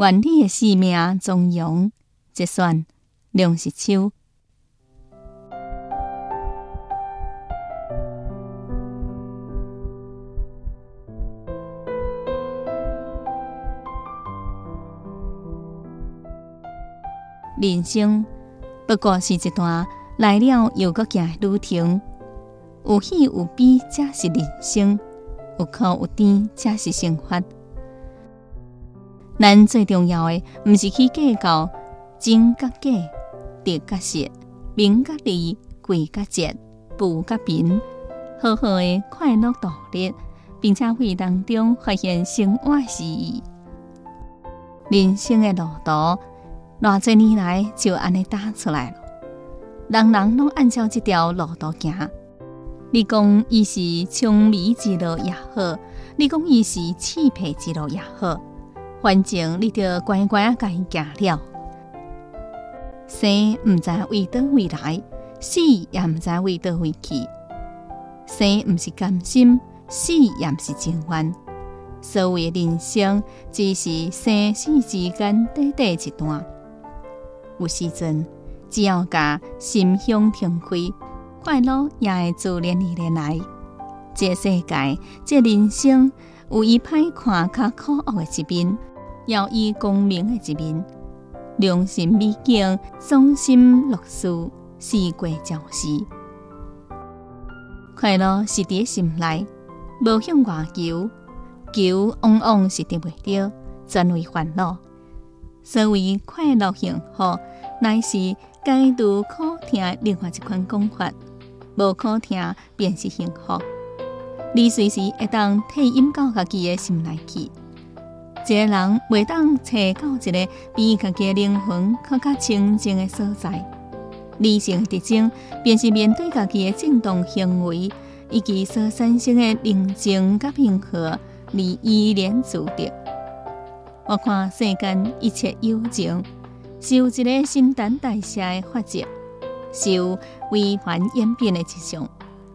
愿你的生命从容，一算梁实秋。人生不过是一段来了又搁行的旅程，有喜有悲才是人生，有苦有甜才是生活。咱最重要的，毋是去计较真甲假、得甲失、名甲利、贵甲贱、富甲贫，好好的快乐度日，并且会当中发现生活诗意。人生的路途。偌侪年来就安尼打出来了，人人拢按照这条路途行。你讲伊是青梅之路也好，你讲伊是刺皮之路也好，反正你着乖乖，甲伊行了。生毋知为倒位来，死也毋知为倒位去。生毋是甘心，死也毋是情愿。所谓人生，只是生死之间短短一段。有时阵，只要甲心胸挺开，快乐也会自然而然来。这世界，这人生，有伊歹看较可恶的一面，也有伊光明的一面。良心美景，伤心乐事，四季朝时。快乐是伫心内，无向外求，求往往是得袂到，全为烦恼。所谓快乐幸福。乃是解除苦痛另外一款讲法，无苦痛便是幸福。你随时会当替引到家己的心内去。一个人袂当找到一个比家己灵魂更加清净的所在。理性特征便是面对家己的正当行为以及所产生的宁静甲平和，而依然自得。我看世间一切有情。是有一个新陈代谢的法则，是有微凡演变的迹象。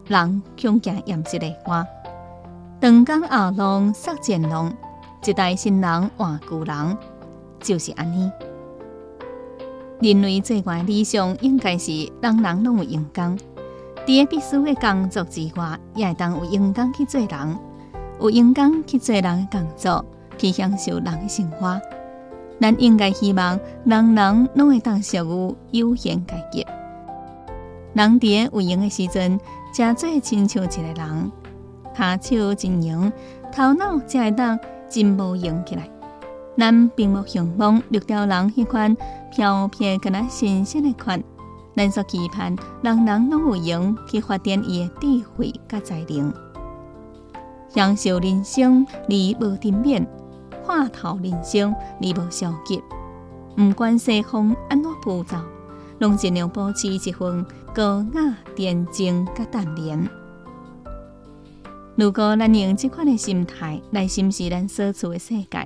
人恐惊厌食的话，长江后浪杀前浪，一代新人换旧人，就是安尼。人类最高理想应该是人人拢有阳光，伫个必须的工作之外，也会当有阳光去做人，有阳光去做人的工作，去享受人的生活。咱应该希望人人拢会当属于悠闲阶级。人伫有闲的时阵，真做亲像一个人，骹手真用，头脑才会当真无用起来。咱并无向往绿条人迄款飘撇、敢若新鲜的款。咱所期盼，人人拢有用去发展伊的智慧甲才能，享受人生而无沉湎。看透人生，而无消极。毋管西风安怎浮躁，拢尽量保持一份高雅、恬静、甲淡然。如果咱用这款的心态来审视咱所处的世界，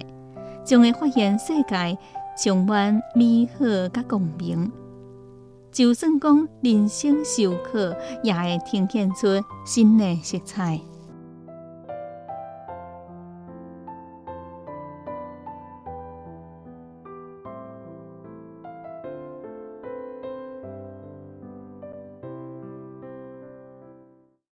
将会发现世界充满美好甲光明。就算讲人生受苦，也会呈现出新的色彩。